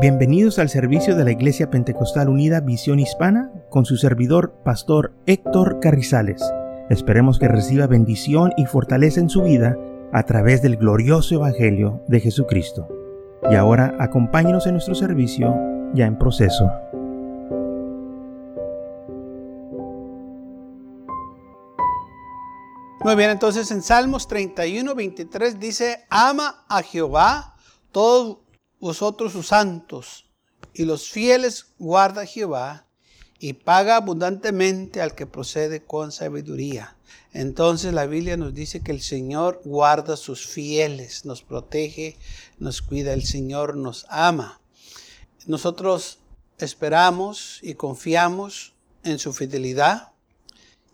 Bienvenidos al servicio de la Iglesia Pentecostal Unida Visión Hispana con su servidor, Pastor Héctor Carrizales. Esperemos que reciba bendición y fortaleza en su vida a través del glorioso Evangelio de Jesucristo. Y ahora acompáñenos en nuestro servicio ya en proceso. Muy bien, entonces en Salmos 31, 23 dice, ama a Jehová todos vosotros sus santos, y los fieles guarda Jehová, y paga abundantemente al que procede con sabiduría. Entonces la Biblia nos dice que el Señor guarda sus fieles, nos protege, nos cuida, el Señor nos ama. Nosotros esperamos y confiamos en su fidelidad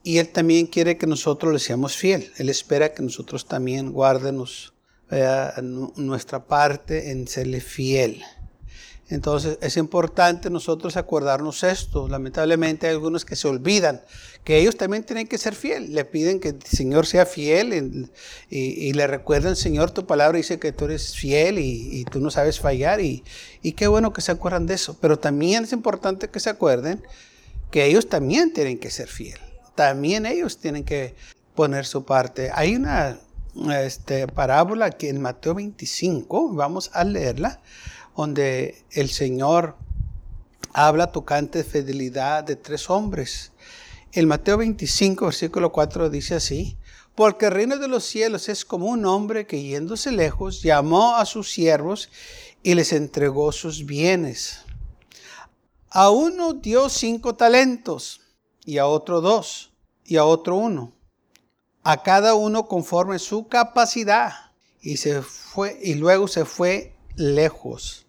y Él también quiere que nosotros le seamos fiel. Él espera que nosotros también guardemos nuestra parte en serle fiel. Entonces es importante nosotros acordarnos esto. Lamentablemente hay algunos que se olvidan que ellos también tienen que ser fiel. Le piden que el Señor sea fiel y, le recuerden, Señor, tu palabra dice que tú eres fiel y, tú no sabes fallar. Y, y qué bueno que se acuerdan de eso. Pero también es importante que se acuerden que ellos también tienen que ser fiel. También ellos tienen que poner su parte. Hay una este, parábola que en Mateo 25, vamos a leerla, donde el Señor habla tocante de fidelidad de tres hombres. El Mateo 25, versículo 4 dice así, porque el reino de los cielos es como un hombre que yéndose lejos llamó a sus siervos y les entregó sus bienes. A uno dio cinco talentos y a otro dos y a otro uno a cada uno conforme su capacidad. Y se fue, y luego se fue lejos.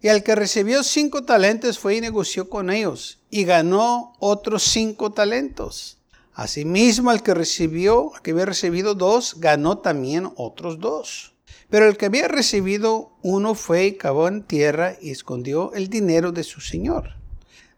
Y al que recibió cinco talentos fue y negoció con ellos y ganó otros cinco talentos. Asimismo, al que recibió, que había recibido dos, ganó también otros dos. Pero el que había recibido uno fue y cavó en tierra y escondió el dinero de su señor.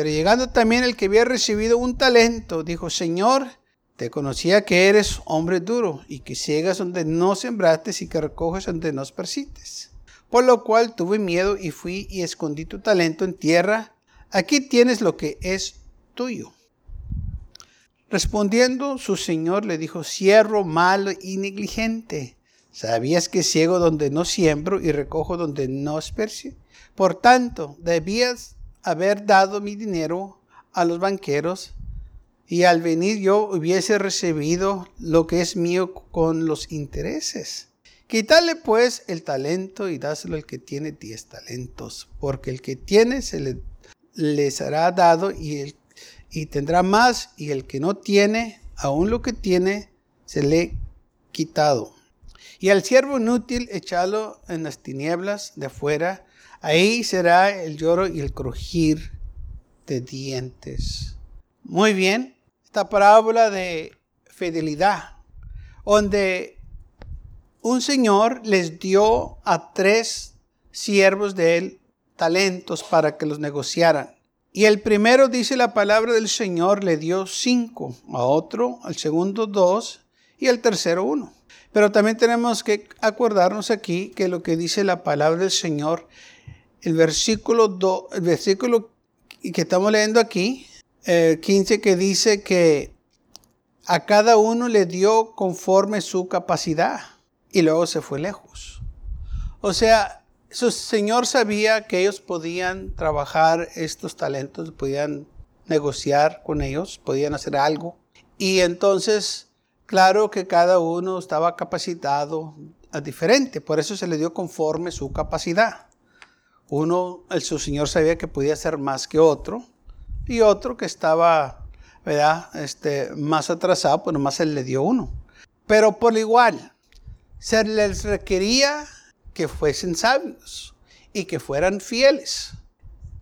Pero llegando también el que había recibido un talento, dijo, Señor, te conocía que eres hombre duro y que ciegas donde no sembraste y que recoges donde no esparcites. Por lo cual tuve miedo y fui y escondí tu talento en tierra. Aquí tienes lo que es tuyo. Respondiendo su señor le dijo, siervo malo y negligente. ¿Sabías que ciego donde no siembro y recojo donde no esparcio? Por tanto, debías haber dado mi dinero a los banqueros y al venir yo hubiese recibido lo que es mío con los intereses. Quítale pues el talento y dáselo al que tiene diez talentos, porque el que tiene se le, le será dado y, y tendrá más, y el que no tiene, aún lo que tiene, se le quitado. Y al siervo inútil echalo en las tinieblas de afuera, Ahí será el lloro y el crujir de dientes. Muy bien, esta parábola de fidelidad, donde un señor les dio a tres siervos de él talentos para que los negociaran. Y el primero, dice la palabra del Señor, le dio cinco, a otro, al segundo dos y al tercero uno. Pero también tenemos que acordarnos aquí que lo que dice la palabra del Señor el versículo, el versículo que estamos leyendo aquí, 15, eh, que dice que a cada uno le dio conforme su capacidad y luego se fue lejos. O sea, su señor sabía que ellos podían trabajar estos talentos, podían negociar con ellos, podían hacer algo. Y entonces, claro que cada uno estaba capacitado a diferente, por eso se le dio conforme su capacidad. Uno, el, su señor sabía que podía hacer más que otro, y otro que estaba, ¿verdad? Este, más atrasado, pues nomás él le dio uno. Pero por igual, se les requería que fuesen sabios y que fueran fieles.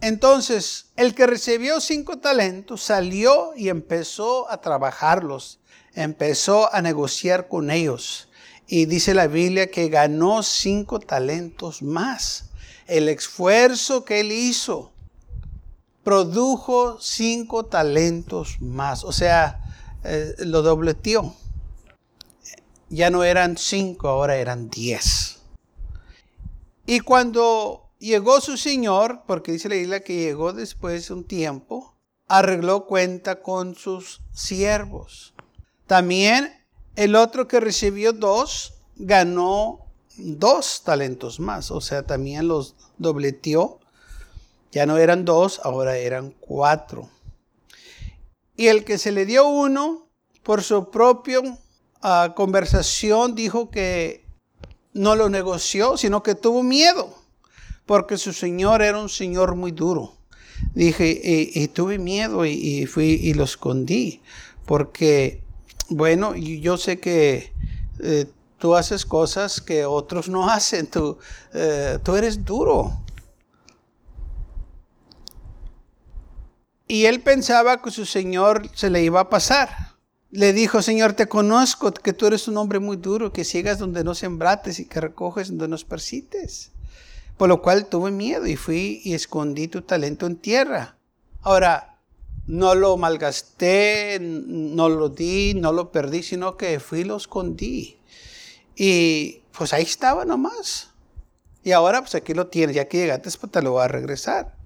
Entonces, el que recibió cinco talentos salió y empezó a trabajarlos, empezó a negociar con ellos. Y dice la Biblia que ganó cinco talentos más. El esfuerzo que él hizo produjo cinco talentos más. O sea, eh, lo dobleteó. Ya no eran cinco, ahora eran diez. Y cuando llegó su señor, porque dice la isla que llegó después de un tiempo, arregló cuenta con sus siervos. También el otro que recibió dos, ganó dos talentos más, o sea, también los dobleteó. Ya no eran dos, ahora eran cuatro. Y el que se le dio uno, por su propia ah, conversación, dijo que no lo negoció, sino que tuvo miedo, porque su señor era un señor muy duro. Dije, y, tuve miedo y, fui y lo escondí, porque, bueno, yo sé que eh, tú haces cosas que otros no hacen, tú, eh, tú eres duro. Y él pensaba que su señor se le iba a pasar le dijo, Señor, te conozco, que tú eres un hombre muy duro, que ciegas donde no sembrates y que recoges donde no esparcites. Por lo cual tuve miedo y fui y escondí tu talento en tierra. Ahora, no lo malgasté, no lo di, no lo perdí, sino que fui y lo escondí. Y pues ahí estaba nomás. Y ahora pues aquí lo tienes, ya que llegaste, pues te lo voy a regresar.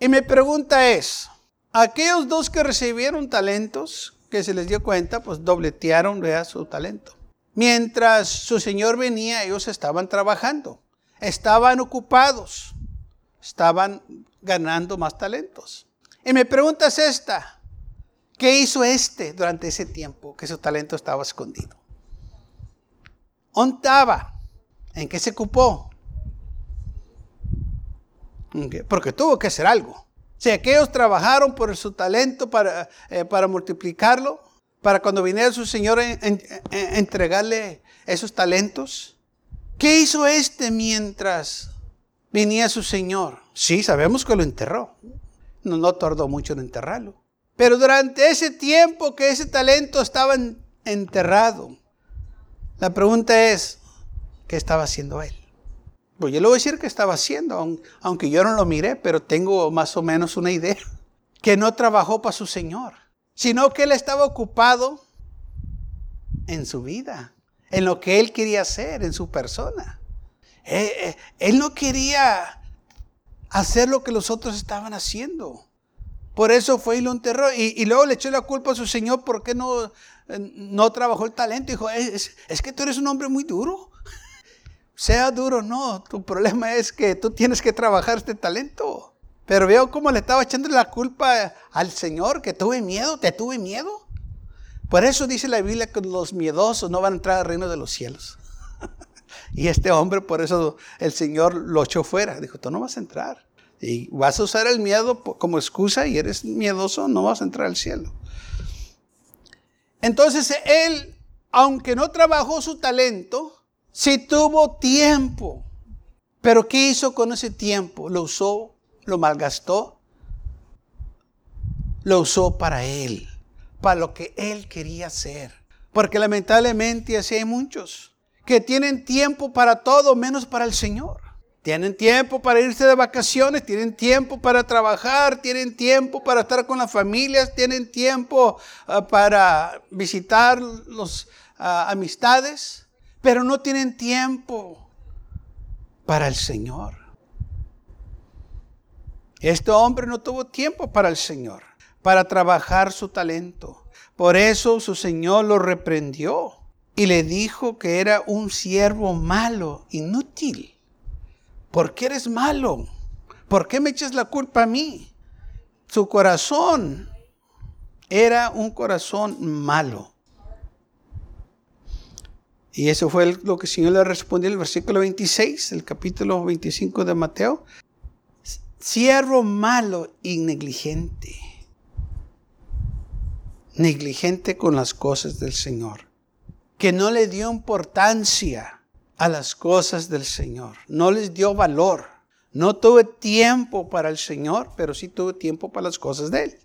Y mi pregunta es, Aquellos dos que recibieron talentos, que se les dio cuenta, pues dobletearon su talento. Mientras su señor venía, ellos estaban trabajando, estaban ocupados, estaban ganando más talentos. Y mi pregunta es esta, ¿qué hizo este durante ese tiempo que su talento estaba escondido? ¿Dónde estaba? ¿En qué se ocupó? Porque tuvo que hacer algo. Si aquellos trabajaron por su talento para, eh, para multiplicarlo, para cuando viniera su Señor a entregarle esos talentos. ¿Qué hizo este mientras venía su Señor? Sí, sabemos que lo enterró. No, tardó mucho en enterrarlo. Pero durante ese tiempo que ese talento estaba enterrado, la pregunta es, ¿qué estaba haciendo él? Pues yo le voy a decir que estaba haciendo, aunque yo no lo miré, pero tengo más o menos una idea. Que no trabajó para su Señor, sino que él estaba ocupado en su vida, en lo que él quería hacer, en su persona. Eh, eh, él no quería hacer lo que los otros estaban haciendo. Por eso fue y lo enterró. Y, luego le echó la culpa a su Señor porque no, eh, no trabajó el talento. Dijo, es, es que tú eres un hombre muy duro sea duro no, tu problema es que tú tienes que trabajar este talento. Pero veo cómo le estaba echando la culpa al Señor, que tuve miedo, te tuve miedo. Por eso dice la Biblia que los miedosos no van a entrar al reino de los cielos. y este hombre, por eso el Señor lo echó fuera. Dijo, tú no vas a entrar. Y vas a usar el miedo como excusa y eres miedoso, no vas a entrar al cielo. Entonces él, aunque no trabajó su talento, si tuvo tiempo, pero ¿qué hizo con ese tiempo? ¿Lo usó? ¿Lo malgastó? Lo usó para él, para lo que él quería hacer. Porque lamentablemente así hay muchos que tienen tiempo para todo menos para el Señor. Tienen tiempo para irse de vacaciones, tienen tiempo para trabajar, tienen tiempo para estar con las familias, tienen tiempo ah, para visitar las ah, amistades pero no tienen tiempo para el Señor. Este hombre no tuvo tiempo para el Señor, para trabajar su talento. Por eso su Señor lo reprendió y le dijo que era un siervo malo, inútil. ¿por qué eres malo? ¿Por qué me echas la culpa a mí? Su corazón era un corazón malo. Y eso fue lo que el Señor le respondió en el versículo 26, el capítulo 25 de Mateo. Siervo malo y negligente. Negligente con las cosas del Señor. Que no le dio importancia a las cosas del Señor. No les dio valor. No tuve tiempo para el Señor, pero sí tuve tiempo para las cosas de Él.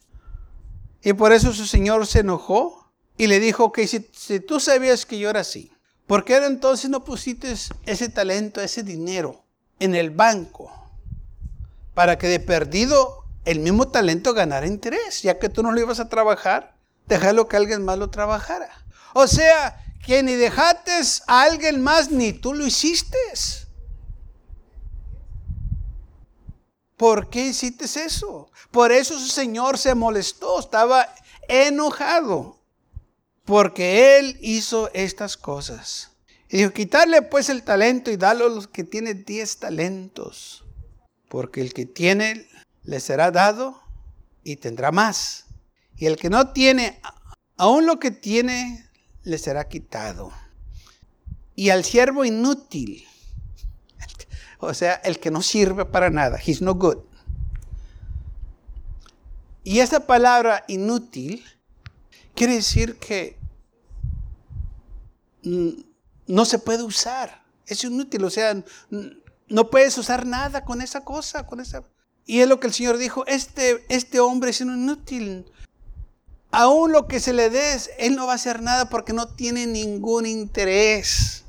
Y por eso su Señor se enojó y le dijo que si, tú sabías que yo era así, ¿por qué entonces no pusiste ese talento, ese dinero en el banco? Para que de perdido el mismo talento ganara interés, ya que tú no lo ibas a trabajar, déjalo que alguien más lo trabajara. O sea, que ni dejaste a alguien más ni tú lo hiciste. ¿Por qué hiciste eso? Por eso su Señor se molestó, estaba enojado, porque Él hizo estas cosas. Y dijo, quitarle pues el talento y darle a los que tienen diez talentos, porque el que tiene le será dado y tendrá más. Y el que no tiene, aún lo que tiene, le será quitado. Y al siervo inútil, o sea, el que no sirve para nada. He's no good. Y esa palabra inútil quiere decir que no se puede usar. Es inútil, o sea, no puedes usar nada con esa cosa, con esa. Y es lo que el Señor dijo, este, este hombre es inútil. Aún lo que se le dé, él no va a hacer nada porque no tiene ningún interés.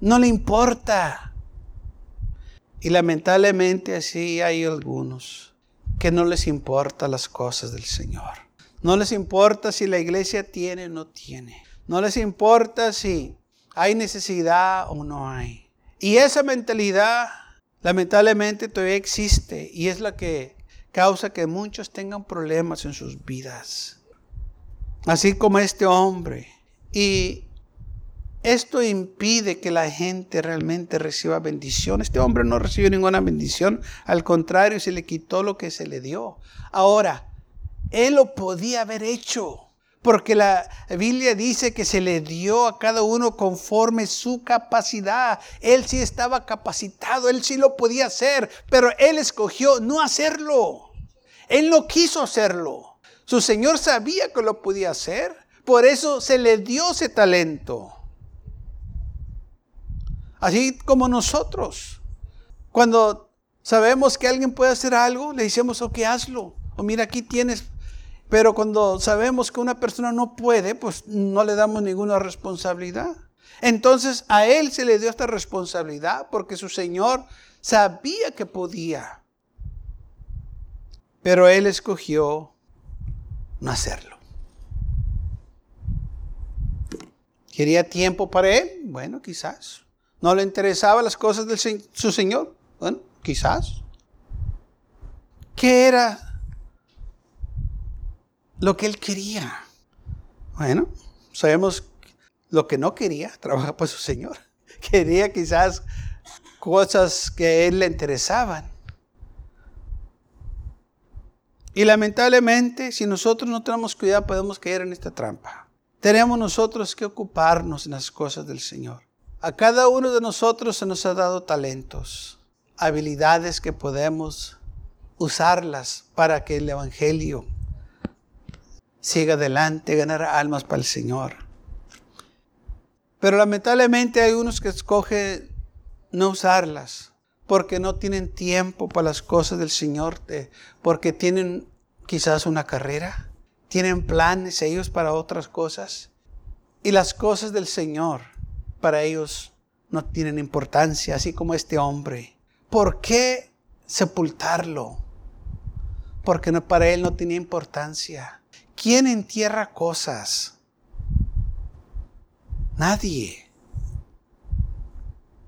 No le importa. Y lamentablemente así hay algunos que no les importa las cosas del Señor. No les importa si la iglesia tiene o no tiene. No les importa si hay necesidad o no hay. Y esa mentalidad lamentablemente todavía existe y es la que causa que muchos tengan problemas en sus vidas. Así como este hombre. Y esto impide que la gente realmente reciba bendición. Este hombre no recibió ninguna bendición, al contrario, se le quitó lo que se le dio. Ahora, él lo podía haber hecho, porque la Biblia dice que se le dio a cada uno conforme su capacidad. Él sí estaba capacitado, él sí lo podía hacer, pero él escogió no hacerlo. Él no quiso hacerlo. Su Señor sabía que lo podía hacer, por eso se le dio ese talento. Así como nosotros. Cuando sabemos que alguien puede hacer algo, le decimos, ok, hazlo. O mira, aquí tienes. Pero cuando sabemos que una persona no puede, pues no le damos ninguna responsabilidad. Entonces a él se le dio esta responsabilidad porque su Señor sabía que podía. Pero él escogió no hacerlo. ¿Quería tiempo para él? Bueno, quizás. ¿No le interesaban las cosas de su Señor? Bueno, quizás. ¿Qué era lo que él quería? Bueno, sabemos lo que no quería, trabajar para su Señor. Quería quizás cosas que a él le interesaban. Y lamentablemente, si nosotros no tenemos cuidado, podemos caer en esta trampa. Tenemos nosotros que ocuparnos en las cosas del Señor. A cada uno de nosotros se nos ha dado talentos, habilidades que podemos usarlas para que el Evangelio siga adelante, ganar almas para el Señor. Pero lamentablemente hay unos que escogen no usarlas porque no tienen tiempo para las cosas del Señor, porque tienen quizás una carrera, tienen planes ellos para otras cosas. Y las cosas del Señor para ellos no tienen importancia, así como este hombre. ¿Por qué sepultarlo? Porque no, para él no tenía importancia. ¿Quién entierra cosas? Nadie.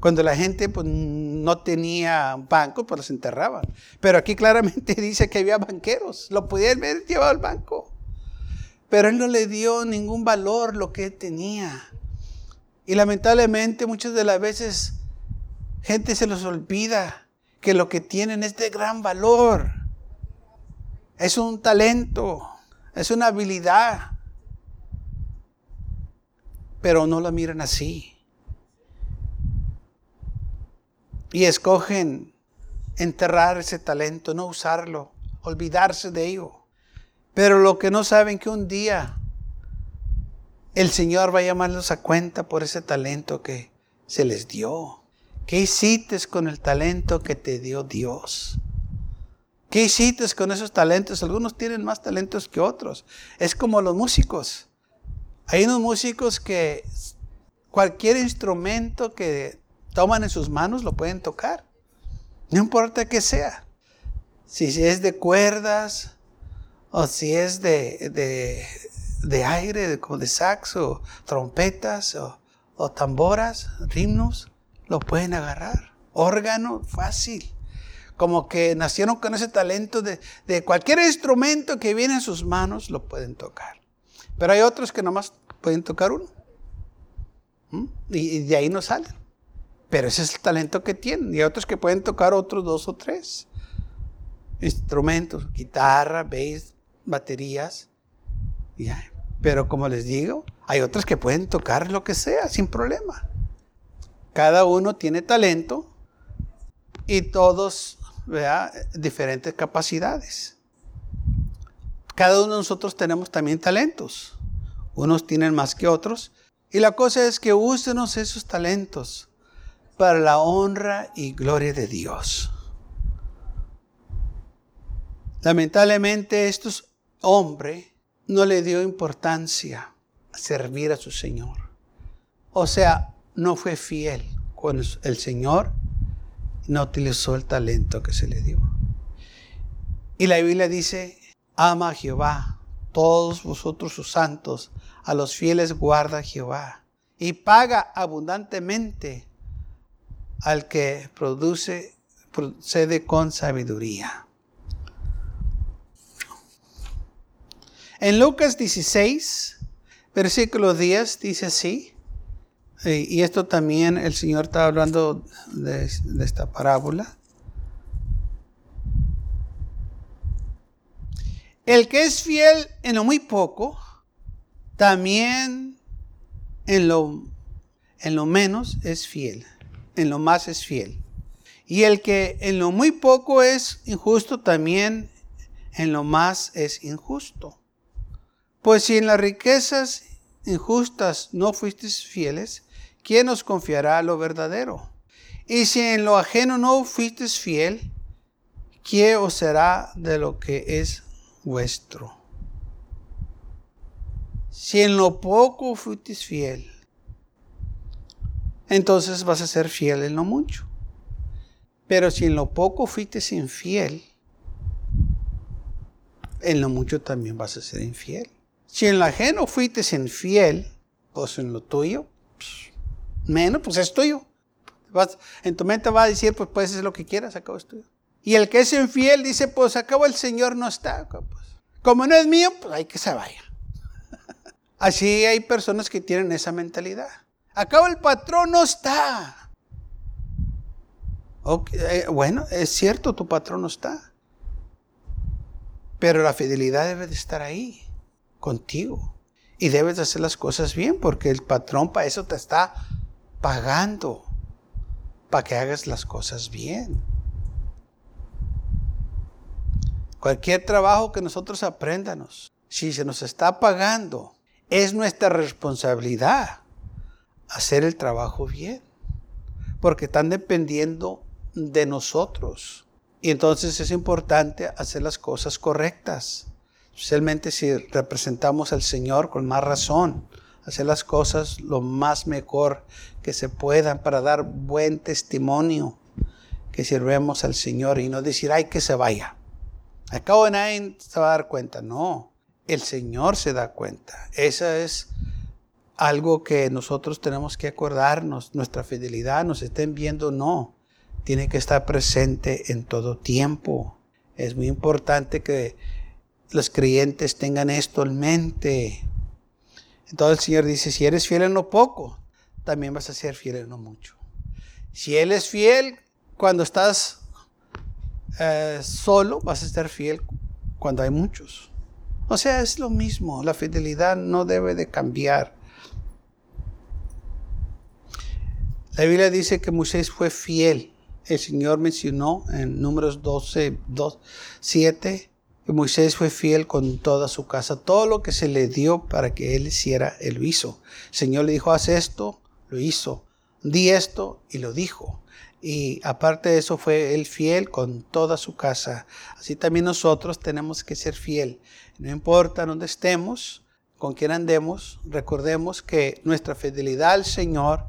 Cuando la gente pues, no tenía banco, pues los enterraban. Pero aquí claramente dice que había banqueros. Lo podían haber llevado al banco. Pero él no le dio ningún valor lo que él tenía. Y lamentablemente muchas de las veces Gente se los olvida que lo que tienen es de gran valor. Es un talento, es una habilidad. Pero no lo miran así. Y escogen enterrar ese talento, no usarlo, olvidarse de ello. Pero lo que no saben que un día el Señor va a llamarlos a cuenta por ese talento que se les dio. ¿Qué hiciste con el talento que te dio Dios? ¿Qué hiciste con esos talentos? Algunos tienen más talentos que otros. Es como los músicos. Hay unos músicos que cualquier instrumento que toman en sus manos lo pueden tocar. No importa qué sea. Si es de cuerdas o si es de, de aire, como de saxo, trompetas o, tamboras, ritmos, lo pueden agarrar. Órgano, fácil. Como que nacieron con ese talento de, cualquier instrumento que viene en sus manos, lo pueden tocar. Pero hay otros que nomás pueden tocar uno. ¿Mm? Y, de ahí no salen. Pero ese es el talento que tienen. Y hay otros que pueden tocar otros dos o tres instrumentos, guitarra, bass, baterías. Y pero como les digo, hay otras que pueden tocar lo que sea sin problema. Cada uno tiene talento y todos diferentes capacidades. Cada uno de nosotros tenemos también talentos. Unos tienen más que otros. Y la cosa es que úsenos esos talentos para la honra y gloria de Dios. Lamentablemente estos hombres no le dio importancia a servir a su Señor. O sea, no fue fiel con el Señor, no utilizó el talento que se le dio. Y la Biblia dice, ama a Jehová, todos vosotros sus santos, a los fieles guarda Jehová, y paga abundantemente al que produce, procede con sabiduría. En Lucas 16, versículo 10, dice así, y esto también el Señor está hablando de, de esta parábola. El que es fiel en lo muy poco, también en lo, en lo menos es fiel, en lo más es fiel. Y el que en lo muy poco es injusto, también en lo más es injusto. Pues si en las riquezas injustas no fuisteis fieles, ¿quién os confiará lo verdadero? Y si en lo ajeno no fuisteis fiel, ¿quién os será de lo que es vuestro? Si en lo poco fuisteis fiel, entonces vas a ser fiel en lo mucho. Pero si en lo poco fuisteis infiel, en lo mucho también vas a ser infiel. Si en lo ajeno fuiste infiel, pues en lo tuyo, menos, pues es tuyo. en tu mente va a decir, pues puedes hacer lo que quieras, acabo es tuyo. Y el que es infiel dice, pues acabo el Señor no está. Pues. Como no es mío, pues hay que se vaya. Así hay personas que tienen esa mentalidad. Acabo el patrón no está. Eh, bueno, es cierto, tu patrón no está. Pero la fidelidad debe de estar ahí contigo. Y debes hacer las cosas bien porque el patrón para eso te está pagando, para que hagas las cosas bien. Cualquier trabajo que nosotros aprendanos, si se nos está pagando, es nuestra responsabilidad hacer el trabajo bien. Porque están dependiendo de nosotros. Y entonces es importante hacer las cosas correctas especialmente si representamos al Señor con más razón, hacer las cosas lo más mejor que se puedan para dar buen testimonio que sirvemos al Señor y no decir, ay, que se vaya. Acabo de nadie se va a dar cuenta. No, el Señor se da cuenta. Eso es algo que nosotros tenemos que acordarnos. Nuestra fidelidad, nos estén viendo, no. Tiene que estar presente en todo tiempo. Es muy importante que los creyentes tengan esto en mente. Entonces el Señor dice, si eres fiel en lo poco, también vas a ser fiel en lo mucho. Si Él es fiel cuando estás eh, solo, vas a ser fiel cuando hay muchos. O sea, es lo mismo. La fidelidad no debe de cambiar. La Biblia dice que Moisés fue fiel. El Señor mencionó en números 12, 2, 7 que Moisés fue fiel con toda su casa. Todo lo que se le dio para que él hiciera, él lo hizo. El Señor le dijo, haz esto, lo hizo. Di esto y lo dijo. Y aparte de eso fue él fiel con toda su casa. Así también nosotros tenemos que ser fiel. No importa dónde estemos, con quién andemos, recordemos que nuestra fidelidad al Señor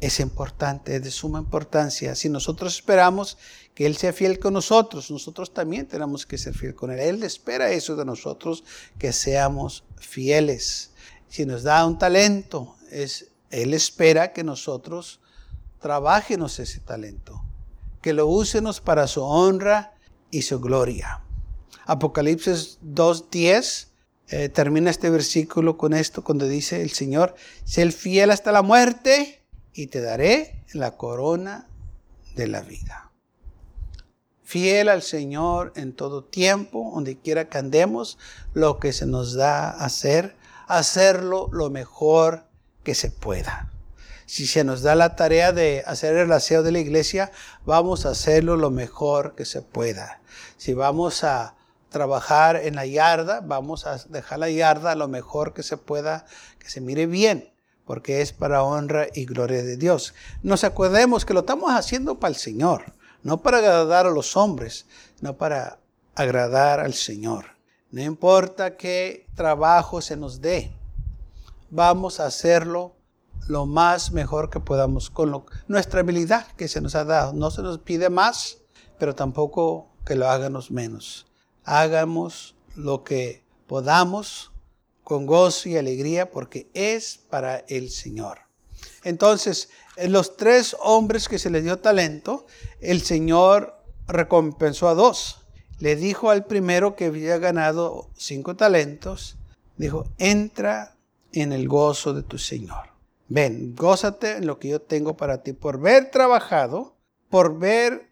es importante, es de suma importancia. Si nosotros esperamos que Él sea fiel con nosotros, nosotros también tenemos que ser fiel con Él. Él espera eso de nosotros, que seamos fieles. Si nos da un talento, es, Él espera que nosotros trabajemos ese talento, que lo úsenos para su honra y su gloria. Apocalipsis 2.10 eh, termina este versículo con esto, cuando dice el Señor, sé el fiel hasta la muerte y te daré la corona de la vida fiel al Señor en todo tiempo, donde quiera que andemos, lo que se nos da hacer, hacerlo lo mejor que se pueda. Si se nos da la tarea de hacer el aseo de la iglesia, vamos a hacerlo lo mejor que se pueda. Si vamos a trabajar en la yarda, vamos a dejar la yarda lo mejor que se pueda, que se mire bien, porque es para honra y gloria de Dios. Nos acordemos que lo estamos haciendo para el Señor no para agradar a los hombres, no para agradar al Señor. No importa qué trabajo se nos dé, vamos a hacerlo lo más mejor que podamos con nuestra habilidad que se nos ha dado. No se nos pide más, pero tampoco que lo hagamos menos. Hagamos lo que podamos con gozo y alegría porque es para el Señor. Entonces, los tres hombres que se les dio talento, el Señor recompensó a dos. Le dijo al primero que había ganado cinco talentos, dijo, entra en el gozo de tu Señor. Ven, gózate en lo que yo tengo para ti por ver trabajado, por ver,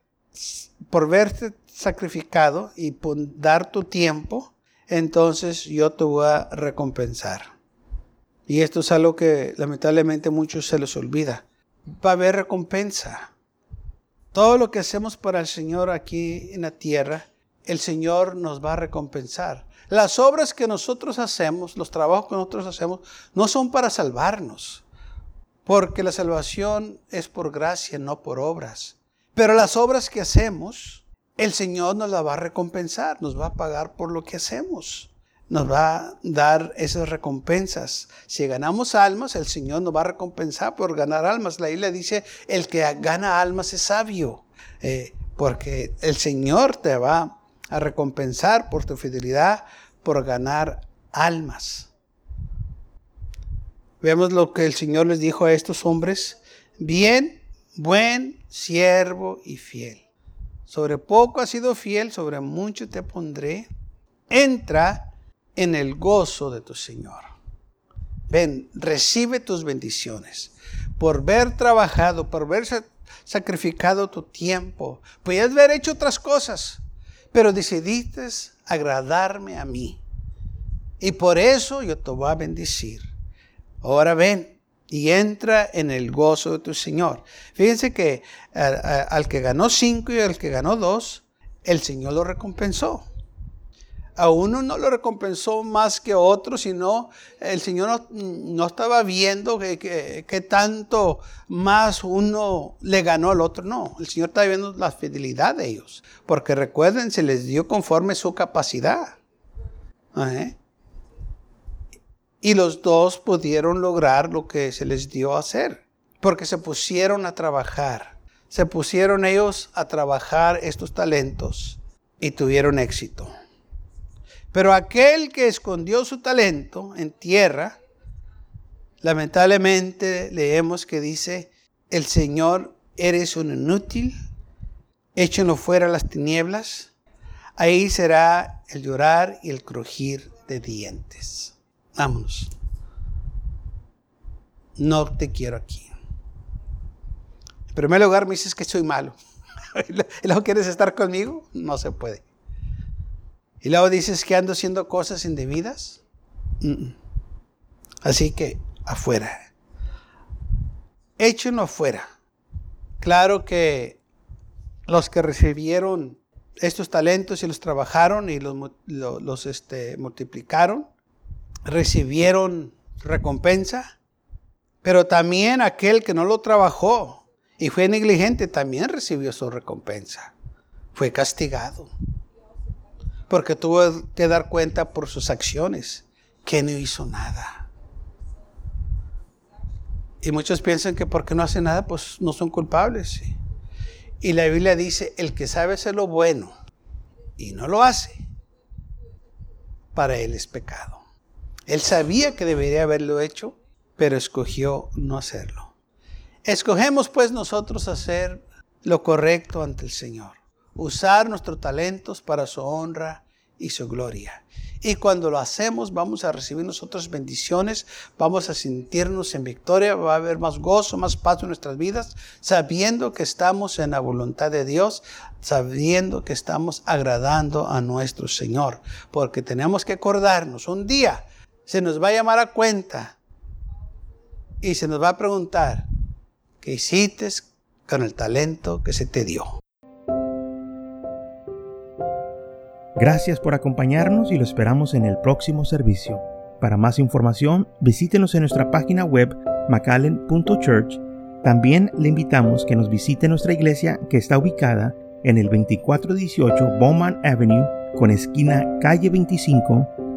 por verte sacrificado y por dar tu tiempo, entonces yo te voy a recompensar. Y esto es algo que lamentablemente muchos se les olvida. Va a haber recompensa. Todo lo que hacemos para el Señor aquí en la tierra, el Señor nos va a recompensar. Las obras que nosotros hacemos, los trabajos que nosotros hacemos, no son para salvarnos, porque la salvación es por gracia, no por obras. Pero las obras que hacemos, el Señor nos las va a recompensar, nos va a pagar por lo que hacemos nos va a dar esas recompensas. Si ganamos almas, el Señor nos va a recompensar por ganar almas. La Biblia dice, el que gana almas es sabio, eh, porque el Señor te va a recompensar por tu fidelidad, por ganar almas. Vemos lo que el Señor les dijo a estos hombres. Bien, buen siervo y fiel. Sobre poco has sido fiel, sobre mucho te pondré. Entra en el gozo de tu Señor. Ven, recibe tus bendiciones por haber trabajado, por haber sacrificado tu tiempo. Podías haber hecho otras cosas, pero decidiste agradarme a mí. Y por eso yo te voy a bendecir. Ahora ven y entra en el gozo de tu Señor. Fíjense que al que ganó cinco y al que ganó dos, el Señor lo recompensó a uno no lo recompensó más que a otro, sino el Señor no, estaba viendo que, tanto más uno le ganó al otro, no, el Señor estaba viendo la fidelidad de ellos, porque recuerden, se les dio conforme su capacidad. ¿eh? Y los dos pudieron lograr lo que se les dio a hacer, porque se pusieron a trabajar, se pusieron ellos a trabajar estos talentos y tuvieron éxito. Pero aquel que escondió su talento en tierra, lamentablemente leemos que dice, el Señor eres un inútil, échenlo fuera las tinieblas, ahí será el llorar y el crujir de dientes. Vámonos. No te quiero aquí. primer lugar me dices que soy malo. y luego quieres estar conmigo, no se puede. Y luego dices que ando haciendo cosas indebidas. Así que afuera. Échenlo afuera. Claro que los que recibieron estos talentos y los trabajaron y los, este, multiplicaron, recibieron recompensa, pero también aquel que no lo trabajó y fue negligente también recibió su recompensa. Fue castigado. Porque tuvo que dar cuenta por sus acciones que no hizo nada. Y muchos piensan que porque no hace nada, pues no son culpables. Y la Biblia dice, el que sabe hacer lo bueno y no lo hace, para él es pecado. Él sabía que debería haberlo hecho, pero escogió no hacerlo. Escogemos pues nosotros hacer lo correcto ante el Señor, usar nuestros talentos para su honra y su gloria. Y cuando lo hacemos vamos a recibir nosotros bendiciones, vamos a sentirnos en victoria, va a haber más gozo, más paz en nuestras vidas, sabiendo que estamos en la voluntad de Dios, sabiendo que estamos agradando a nuestro Señor. Porque tenemos que acordarnos, un día se nos va a llamar a cuenta y se nos va a preguntar, ¿qué hiciste con el talento que se te dio? Gracias por acompañarnos y lo esperamos en el próximo servicio. Para más información, visítenos en nuestra página web macallen.church. También le invitamos que nos visite nuestra iglesia que está ubicada en el 2418 Bowman Avenue con esquina calle 25